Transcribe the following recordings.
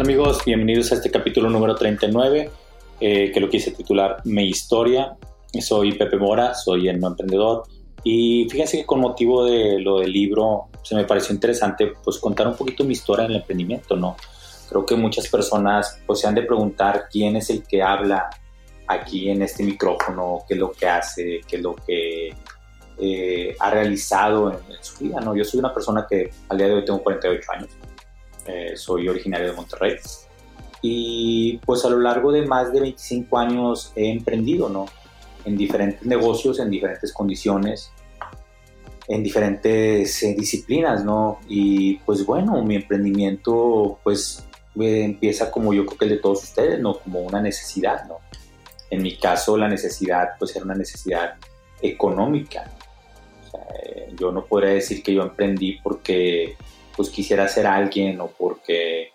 Amigos? Bienvenidos a este capítulo número 39 eh, que lo quise titular Mi historia. Soy Pepe Mora, soy el no emprendedor y fíjense que con motivo de lo del libro se me pareció interesante pues contar un poquito mi historia en el emprendimiento, ¿no? Creo que muchas personas pues se han de preguntar quién es el que habla aquí en este micrófono, qué es lo que hace, qué es lo que eh, ha realizado en, en, su vida, ¿no? Yo soy una persona que al día de hoy tengo 48 años eh, soy originario de Monterrey. Y pues a lo largo de más de 25 años he emprendido, ¿no? En diferentes negocios, en diferentes condiciones, en diferentes eh, disciplinas, ¿no? Y pues bueno, mi emprendimiento pues empieza como yo creo que el de todos ustedes, ¿no? Como una necesidad, ¿no? En mi caso la necesidad pues era una necesidad económica. Eh, yo no podría decir que yo emprendí porque pues quisiera ser alguien o porque,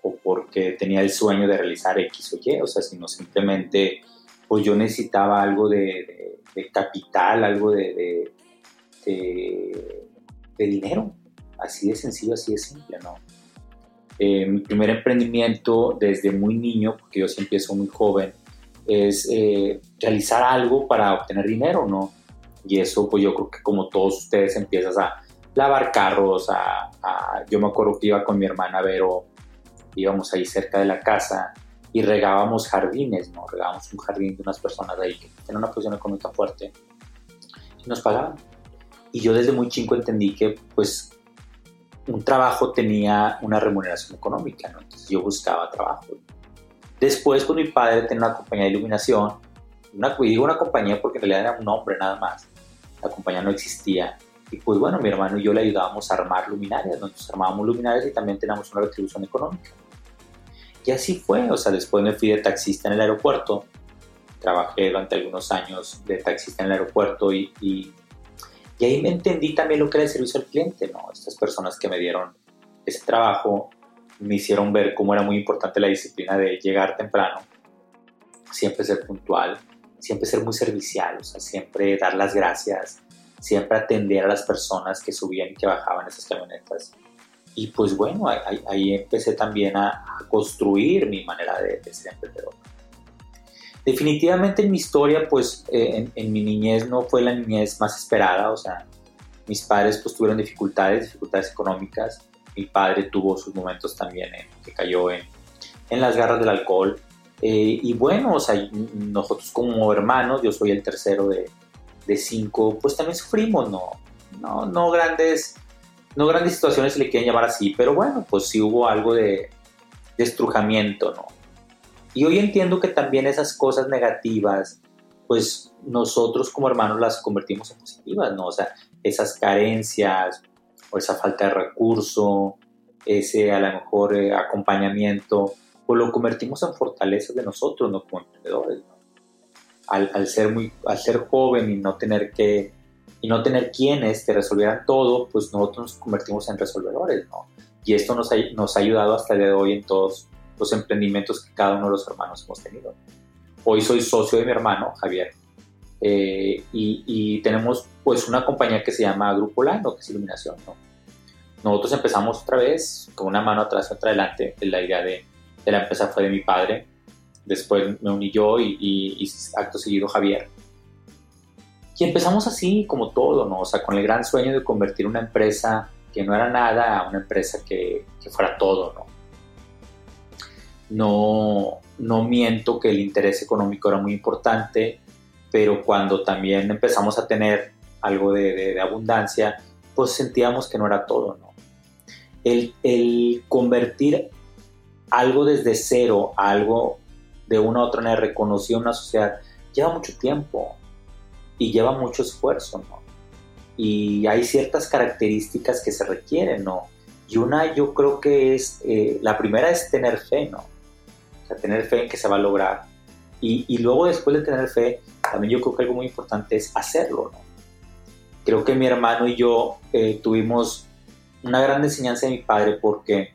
o porque tenía el sueño de realizar X o Y, o sea, sino simplemente pues yo necesitaba algo de, capital, algo de, de, dinero, así de sencillo, así de simple, ¿no? Eh, mi primer emprendimiento desde muy niño, porque yo siempre empiezo muy joven, es eh, realizar algo para obtener dinero, ¿no? Y eso, pues yo creo que como todos ustedes empiezas a lavar carros, a, yo me acuerdo que iba con mi hermana Vero, íbamos ahí cerca de la casa y regábamos jardines, ¿no? Regábamos un jardín de unas personas de ahí que tenían una posición económica fuerte y nos pagaban. Y yo desde muy chico entendí que, pues, un trabajo tenía una remuneración económica. Entonces yo buscaba trabajo. Después, con mi padre tenía una compañía de iluminación, una, digo una compañía porque en realidad era un nombre nada más, la compañía no existía, y pues bueno, mi hermano y yo le ayudábamos a armar luminarias, nosotros armábamos luminarias y también teníamos una retribución económica. Y así fue, o sea, después me fui de taxista en el aeropuerto, trabajé durante algunos años de taxista en el aeropuerto y, y, ahí me entendí también lo que era el servicio al cliente, ¿no? Estas personas que me dieron ese trabajo me hicieron ver cómo era muy importante la disciplina de llegar temprano, siempre ser puntual, siempre ser muy servicial, o sea, siempre dar las gracias, siempre atender a las personas que subían y que bajaban esas camionetas. Y pues bueno, ahí, empecé también a, construir mi manera de, ser emprendedor. Definitivamente en mi historia, pues eh, en, mi niñez no fue la niñez más esperada, o sea, mis padres pues tuvieron dificultades, dificultades económicas, mi padre tuvo sus momentos también en, que cayó en, en las garras del alcohol, eh, y bueno, o sea, nosotros como hermanos, yo soy el tercero de, de cinco, pues también sufrimos, ¿no? No, no grandes, no grandes situaciones se le quieren llamar así, pero bueno, pues sí hubo algo de, estrujamiento, ¿no? Y hoy entiendo que también esas cosas negativas, pues nosotros como hermanos las convertimos en positivas, ¿no? O sea, esas carencias o esa falta de recurso, ese a lo mejor eh, acompañamiento, pues lo convertimos en fortalezas de nosotros, ¿no? Como emprendedores, ¿no? al, ser muy, al ser joven y no tener que y no tener quienes te resolvieran todo, pues nosotros nos convertimos en resolvedores, ¿no? Y esto nos ha, nos ha ayudado hasta el día de hoy en todos los emprendimientos que cada uno de los hermanos hemos tenido. Hoy soy socio de mi hermano, Javier, eh, y, tenemos pues una compañía que se llama Grupo Lano, que es iluminación, ¿no? Nosotros empezamos otra vez con una mano atrás y otra adelante. La idea de, de la empresa fue de mi padre, Después me uní yo y, acto seguido Javier. Y empezamos así como todo, ¿no? O sea, con el gran sueño de convertir una empresa que no era nada a una empresa que, fuera todo, ¿no? No, no miento que el interés económico era muy importante, pero cuando también empezamos a tener algo de, abundancia, pues sentíamos que no era todo, ¿no? El, el, convertir algo desde cero a algo de una u otra manera reconocido en una sociedad, lleva mucho tiempo y lleva mucho esfuerzo. Y hay ciertas características que se requieren, ¿no? Y una yo creo que es, eh, la primera es tener fe, ¿no? Tener fe en que se va a lograr. Y, y, luego después de tener fe, también yo creo que algo muy importante es hacerlo, ¿no? Creo que mi hermano y yo eh, tuvimos una gran enseñanza de mi padre porque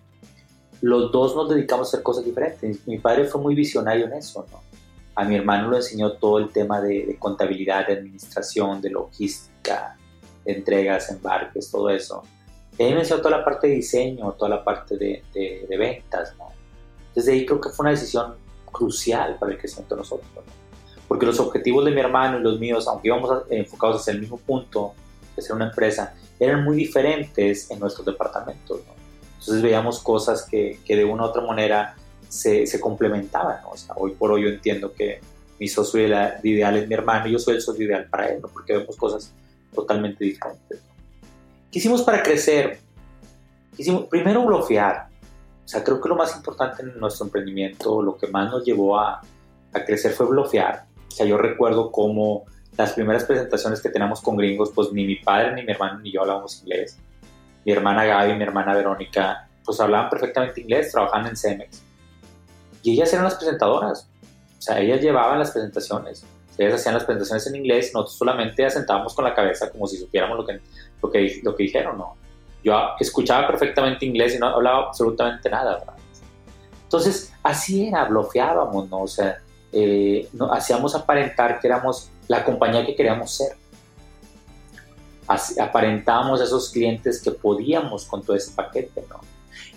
los dos nos dedicamos a hacer cosas diferentes. Mi padre fue muy visionario en eso, ¿no? A mi hermano le enseñó todo el tema de, contabilidad, de administración, de logística, de entregas, embarques, todo eso. Y a mí me enseñó toda la parte de diseño, toda la parte de, de, ventas, ¿no? Desde ahí creo que fue una decisión crucial para el crecimiento de nosotros, ¿no? Porque los objetivos de mi hermano y los míos, aunque íbamos enfocados hacia el mismo punto, de ser una empresa, eran muy diferentes en nuestros departamentos, ¿no? Entonces veíamos cosas que, que de una u otra manera se, se complementaban, ¿no? O sea, hoy por hoy yo entiendo que mi socio ideal es mi hermano y yo soy el socio ideal para él, ¿no? Porque vemos cosas totalmente diferentes. ¿Qué hicimos para crecer? Hicimos, primero, bloquear. O sea, creo que lo más importante en nuestro emprendimiento, lo que más nos llevó a, a crecer fue bloquear. O sea, yo recuerdo cómo las primeras presentaciones que teníamos con gringos, pues ni mi padre, ni mi hermano, ni yo hablábamos inglés. Mi hermana Gaby mi hermana Verónica, pues hablaban perfectamente inglés, trabajaban en Cemex. Y ellas eran las presentadoras. O sea, ellas llevaban las presentaciones. Ellas hacían las presentaciones en inglés, nosotros solamente asentábamos con la cabeza como si supiéramos lo que, lo que, lo que dijeron, ¿no? Yo escuchaba perfectamente inglés y no hablaba absolutamente nada, ¿verdad? Entonces, así era, bloqueábamos, ¿no? O sea, eh, no, hacíamos aparentar que éramos la compañía que queríamos ser. Aparentábamos a esos clientes que podíamos con todo ese paquete, ¿no?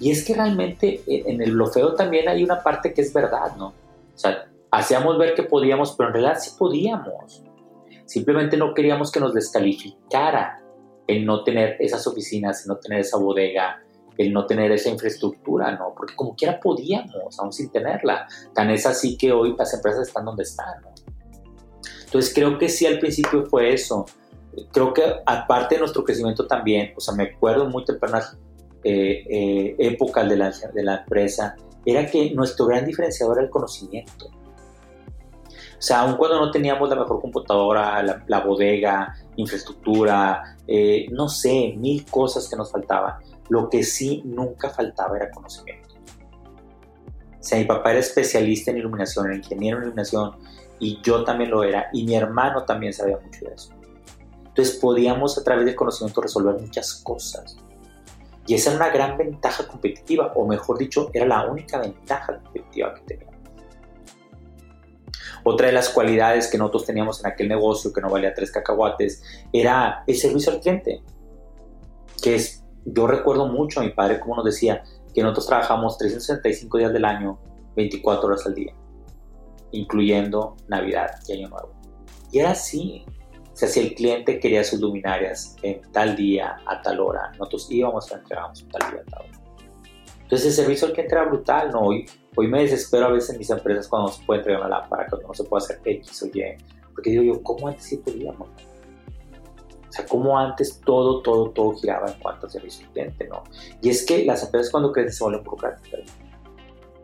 Y es que realmente en el bloqueo también hay una parte que es verdad, ¿no? O sea, hacíamos ver que podíamos, pero en realidad sí podíamos. Simplemente no queríamos que nos descalificara el no tener esas oficinas, el no tener esa bodega, el no tener esa infraestructura, ¿no? Porque como quiera podíamos, aún sin tenerla. Tan es así que hoy las empresas están donde están, ¿no? Entonces creo que sí al principio fue eso. Creo que aparte de nuestro crecimiento también, o sea, me acuerdo muy tempranas eh, eh, épocas de la, de la empresa, era que nuestro gran diferenciador era el conocimiento. O sea, aun cuando no teníamos la mejor computadora, la, bodega, infraestructura, eh, no sé, mil cosas que nos faltaban, lo que sí nunca faltaba era conocimiento. O sea, mi papá era especialista en iluminación, era ingeniero en iluminación, y yo también lo era, y mi hermano también sabía mucho de eso. Entonces podíamos a través del conocimiento resolver muchas cosas. Y esa era una gran ventaja competitiva, o mejor dicho, era la única ventaja competitiva que teníamos. Otra de las cualidades que nosotros teníamos en aquel negocio, que no valía tres cacahuates, era el servicio al cliente. Que es, yo recuerdo mucho a mi padre como nos decía que nosotros trabajamos 365 días del año, 24 horas al día incluyendo Navidad y Año Nuevo. Y era así. Sea, si el cliente quería sus luminarias en tal día, a tal hora, nosotros íbamos a entregarnos tal día, a tal hora. Entonces el servicio al cliente era brutal, ¿no? Hoy, hoy me desespero a veces en mis empresas cuando no se puede entregar una lámpara, cuando no se puede hacer X o Y, porque digo yo, ¿cómo antes sí podíamos? O sea, ¿cómo antes todo, todo, todo giraba en cuanto al servicio al cliente, ¿no? Y es que las empresas cuando crecen se vuelven burocráticas.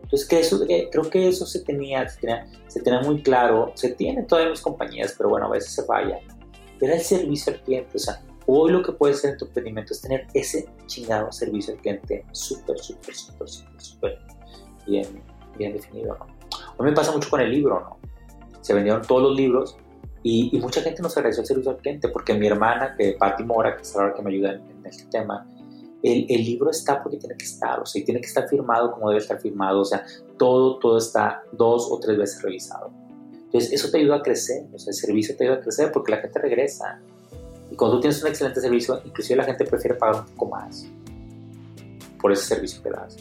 Entonces, que eso, eh, creo que eso se tenía, se tenía, muy claro, se tiene en todas mis compañías, pero bueno, a veces se falla. Era el servicio al cliente, o sea, hoy lo que puede ser en tu emprendimiento es tener ese chingado servicio al cliente súper, súper, súper, súper, súper bien, bien definido, ¿no? Hoy me pasa mucho con el libro, ¿no? Se vendieron todos los libros y, mucha gente nos agradeció el servicio al cliente porque mi hermana, que Patti Mora, que es la que me ayuda en, en este tema, el, el, libro está porque tiene que estar, o sea, y tiene que estar firmado como debe estar firmado, o sea, todo, todo está dos o tres veces revisado. Entonces, eso te ayuda a crecer, o sea, el servicio te ayuda a crecer porque la gente regresa. Y cuando tú tienes un excelente servicio, inclusive la gente prefiere pagar un poco más por ese servicio que das.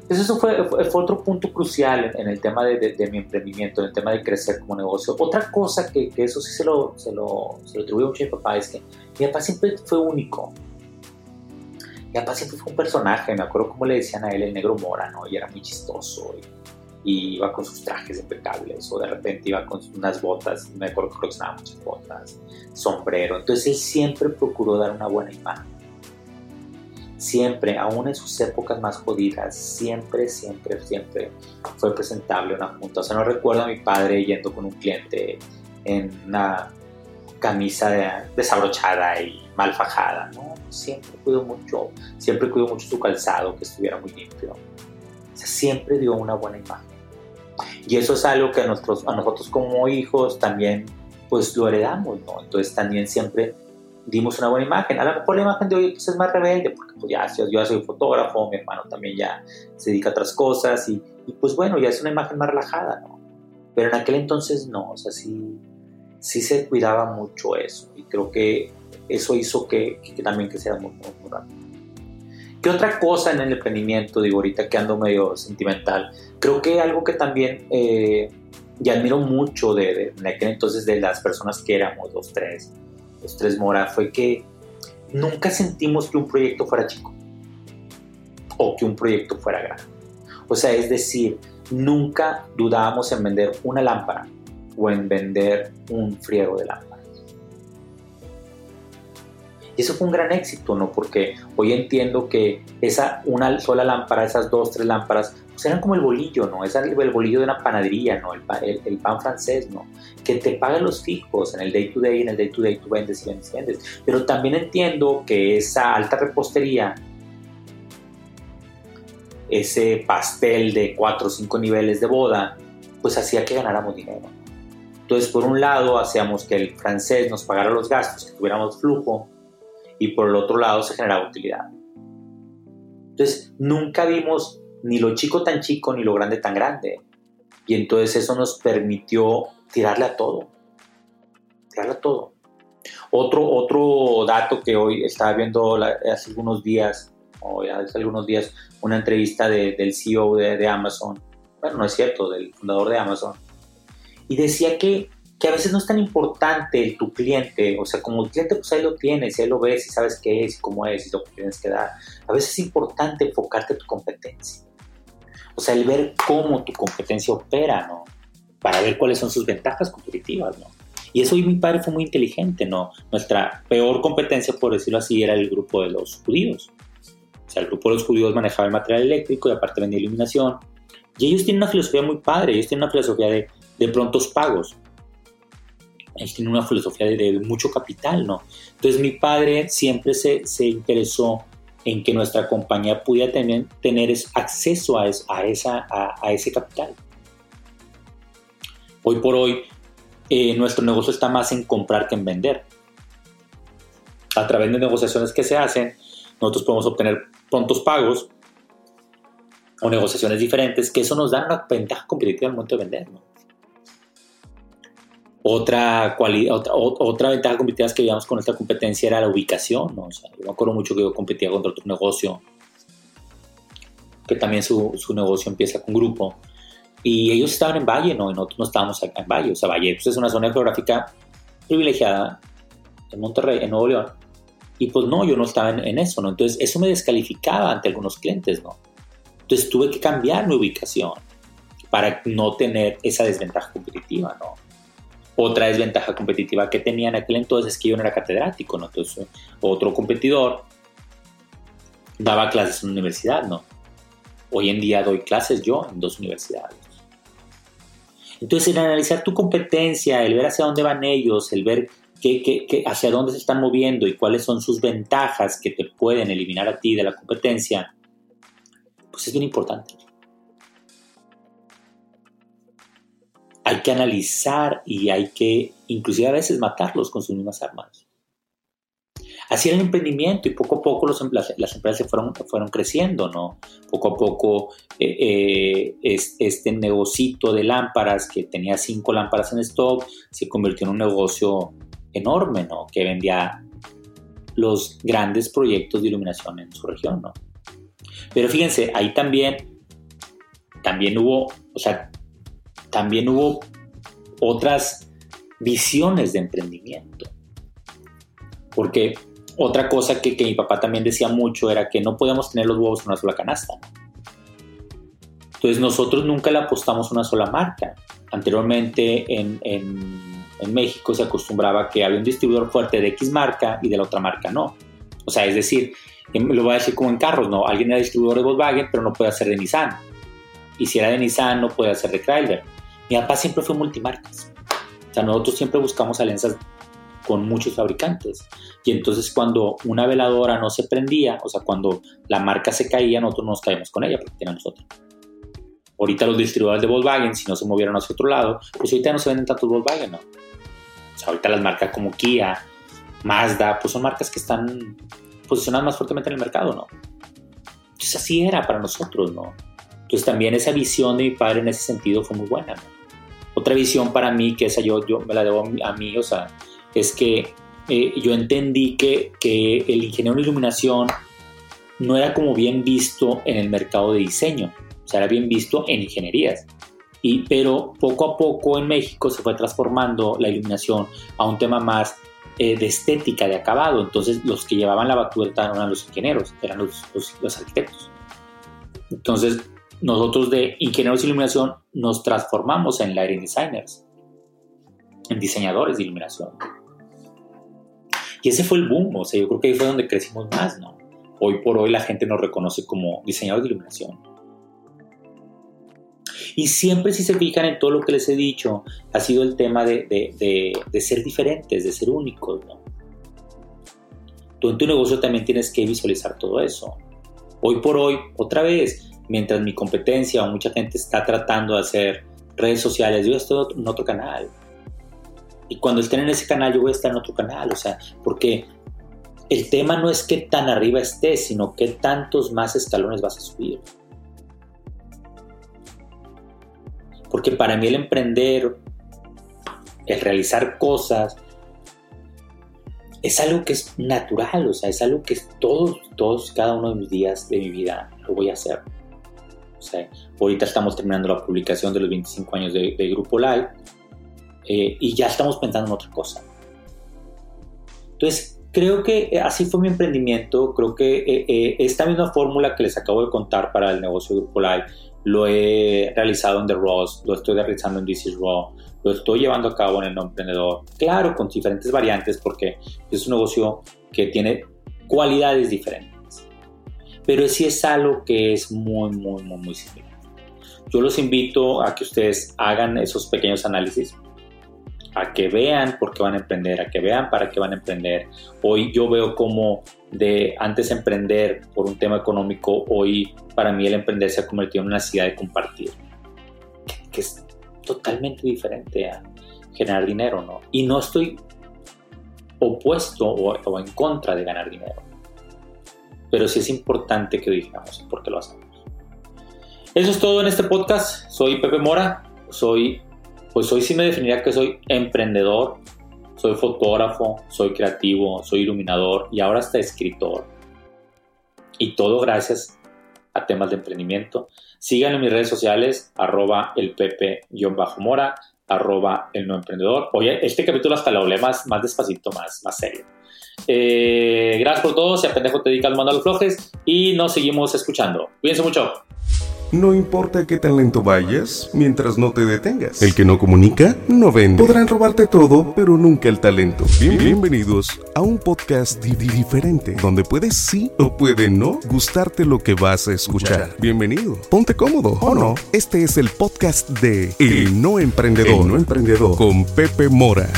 Entonces eso fue, fue, otro punto crucial en, el tema de, de, mi emprendimiento, en el tema de crecer como negocio. Otra cosa que, que eso sí se lo, se lo, se lo atribuye mucho a mi papá es que mi papá siempre fue único. Mi papá siempre fue un personaje, me acuerdo cómo le decían a él el negro mora, ¿no? Y era muy chistoso y, iba con sus trajes impecables o de repente iba con unas botas, me acuerdo que coleccionaba muchas botas, sombrero. Entonces él siempre procuró dar una buena imagen. Siempre, aún en sus épocas más jodidas, siempre, siempre, siempre fue presentable una junta. O sea, no recuerdo a mi padre yendo con un cliente en una camisa desabrochada y mal fajada, ¿no? Siempre cuidó mucho, siempre cuidó mucho su calzado, que estuviera muy limpio. O sea, siempre dio una buena imagen. Y eso es algo que a nosotros, a nosotros como hijos también pues lo heredamos, ¿no? Entonces también siempre dimos una buena imagen. A lo mejor la imagen de hoy pues, es más rebelde, porque pues ya yo soy fotógrafo, mi hermano también ya se dedica a otras cosas y, pues bueno, ya es una imagen más relajada, ¿no? Pero en aquel entonces no, o sea, sí, sí se cuidaba mucho eso y creo que eso hizo que, que también creciera muy, muy, muy rápido. ¿Qué otra cosa en el emprendimiento, digo ahorita que ando medio sentimental? Creo que algo que también eh, y admiro mucho de, de, entonces de las personas que éramos, los tres, los tres Mora, fue que nunca sentimos que un proyecto fuera chico o que un proyecto fuera grande. O sea, es decir, nunca dudábamos en vender una lámpara o en vender un friego de lámparas. Y eso fue un gran éxito, ¿no? Porque hoy entiendo que esa una sola lámpara, esas dos, tres lámparas, pues eran como el bolillo, ¿no? Es el, bolillo de una panadería, ¿no? El, el, pan francés, ¿no? Que te pagan los fijos en el day to day, en el day to day tú vendes y vendes y vendes. Pero también entiendo que esa alta repostería, ese pastel de cuatro o cinco niveles de boda, pues hacía que ganáramos dinero. Entonces, por un lado, hacíamos que el francés nos pagara los gastos, que tuviéramos flujo, y por el otro lado se generaba utilidad. Entonces, nunca vimos ni lo chico tan chico ni lo grande tan grande. Y entonces eso nos permitió tirarle a todo. Tirarle a todo. Otro, otro dato que hoy estaba viendo hace algunos días, hace algunos días, una entrevista del CEO de Amazon. Bueno, no es cierto, del fundador de Amazon. Y decía que que a veces no es tan importante tu cliente, o sea, como el cliente pues ahí lo tienes, ahí lo ves y sabes qué es y cómo es y lo que tienes que dar. A veces es importante enfocarte en tu competencia. O sea, el ver cómo tu competencia opera, ¿no? Para ver cuáles son sus ventajas competitivas, ¿no? Y eso y mi padre fue muy inteligente, ¿no? Nuestra peor competencia, por decirlo así, era el grupo de los judíos. O sea, el grupo de los judíos manejaba el material eléctrico y aparte vendía iluminación. Y ellos tienen una filosofía muy padre, ellos tienen una filosofía de, de prontos pagos él tiene una filosofía de, mucho capital, ¿no? Entonces mi padre siempre se, se interesó en que nuestra compañía pudiera tener, tener acceso a, a, esa, a, ese capital. Hoy por hoy, eh, nuestro negocio está más en comprar que en vender. A través de negociaciones que se hacen, nosotros podemos obtener prontos pagos o negociaciones diferentes, que eso nos da una ventaja competitiva al momento de vender. ¿no? Otra, otra, otra ventaja competitiva que veíamos con esta competencia era la ubicación. ¿no? yo me acuerdo mucho que yo competía contra otro negocio, que también su, su, negocio empieza con grupo. Y ellos estaban en Valle, ¿no? Y nosotros no estábamos acá en Valle. O sea, Valle pues, es una zona geográfica privilegiada en Monterrey, en Nuevo León. Y pues no, yo no estaba en, en, eso, ¿no? Entonces eso me descalificaba ante algunos clientes, ¿no? Entonces tuve que cambiar mi ubicación para no tener esa desventaja competitiva, ¿no? Otra desventaja competitiva que tenía en aquel entonces es que yo no era catedrático, ¿no? Entonces, otro competidor daba clases en una universidad, ¿no? Hoy en día doy clases yo en dos universidades. Entonces, el analizar tu competencia, el ver hacia dónde van ellos, el ver qué, hacia dónde se están moviendo y cuáles son sus ventajas que te pueden eliminar a ti de la competencia, pues es bien importante. Hay que analizar y hay que inclusive a veces matarlos con sus mismas armas. Así era el emprendimiento y poco a poco las, empresas se fueron, fueron creciendo, ¿no? Poco a poco eh, eh, este negocito de lámparas que tenía cinco lámparas en stock se convirtió en un negocio enorme, ¿no? Que vendía los grandes proyectos de iluminación en su región, ¿no? Pero fíjense, ahí también, también hubo, o sea, también hubo otras visiones de emprendimiento. Porque otra cosa que, mi papá también decía mucho era que no podíamos tener los huevos en una sola canasta. Entonces nosotros nunca le apostamos una sola marca. Anteriormente en, México se acostumbraba que había un distribuidor fuerte de X marca y de la otra marca no. O sea, es decir, lo voy a decir como en carros, ¿no? Alguien era distribuidor de Volkswagen, pero no puede hacer de Nissan. Y si era de Nissan, no puede hacer de Chrysler. Mi papá siempre fue multimarcas. O sea, nosotros siempre buscamos alianzas con muchos fabricantes. Y entonces cuando una veladora no se prendía, o sea, cuando la marca se caía, nosotros nos caímos con ella porque tiene nosotros. Ahorita los distribuidores de Volkswagen, si no se movieron hacia otro lado, pues ahorita no se venden tantos Volkswagen, ¿no? O sea, ahorita las marcas como Kia, Mazda, pues son marcas que están posicionadas más fuertemente en el mercado, ¿no? Entonces así era para nosotros, ¿no? Entonces también esa visión de mi padre en ese sentido fue muy buena, ¿no? Otra visión para mí, que esa yo, yo me la debo a mí, o sea, es que eh, yo entendí que, que el ingeniero en iluminación no era como bien visto en el mercado de diseño, o sea, era bien visto en ingenierías. Y, pero poco a poco en México se fue transformando la iluminación a un tema más eh, de estética, de acabado. Entonces los que llevaban la batuta no eran los ingenieros, eran los, los, arquitectos. Entonces nosotros de ingenieros de iluminación nos transformamos en lighting designers, en diseñadores de iluminación. Y ese fue el boom, o sea, yo creo que ahí fue donde crecimos más, ¿no? Hoy por hoy la gente nos reconoce como diseñadores de iluminación. Y siempre si se fijan en todo lo que les he dicho, ha sido el tema de, de, ser diferentes, de ser únicos. ¿no? Tú en tu negocio también tienes que visualizar todo eso. Hoy por hoy, otra vez, mientras mi competencia o mucha gente está tratando de hacer redes sociales, yo estoy en otro canal. Y cuando estén en ese canal, yo voy a estar en otro canal. O sea, porque el tema no es qué tan arriba estés, sino qué tantos más escalones vas a subir. Porque para mí el emprender, el realizar cosas, es algo que es natural, o sea, es algo que todos, todos, cada uno de mis días de mi vida lo voy a hacer. Sea, ahorita estamos terminando la publicación de los 25 años de, Grupo Live eh, y ya estamos pensando en otra cosa. Entonces, creo que así fue mi emprendimiento. Creo que eh, eh, esta misma fórmula que les acabo de contar para el negocio de Grupo Live lo he realizado en The Ross, lo estoy realizando en This is Raw, lo estoy llevando a cabo en el no emprendedor. Claro, con diferentes variantes porque es un negocio que tiene cualidades diferentes. Pero sí es algo que es muy, muy, muy, muy similar. Yo los invito a que ustedes hagan esos pequeños análisis a que vean por qué van a emprender, a que vean para qué van a emprender. Hoy yo veo como de antes emprender por un tema económico, hoy para mí el emprender se ha convertido en una necesidad de compartir, que es totalmente diferente a generar dinero, ¿no? Y no estoy opuesto o, en contra de ganar dinero, pero sí es importante que digamos por qué lo hacemos. Eso es todo en este podcast. Soy Pepe Mora, soy pues hoy sí me definiría que soy emprendedor, soy fotógrafo, soy creativo, soy iluminador y ahora hasta escritor. Y todo gracias a temas de emprendimiento. Síganme en mis redes sociales, arroba el pepe-mora, arroba el no emprendedor. Oye, este capítulo hasta lo hablé más, más despacito, más, más serio. Eh, gracias por todo, si a pendejo te dedicas, manda los flojes y nos seguimos escuchando. Cuídense mucho. No importa qué tan lento vayas, mientras no te detengas. El que no comunica, no vende. Podrán robarte todo, pero nunca el talento. bienvenidos a un podcast diferente, donde puedes sí o puede no gustarte lo que vas a escuchar. Bienvenido. Ponte cómodo, ¿o no? Este es el podcast de El No Emprendedor. El No Emprendedor. Con Pepe Mora.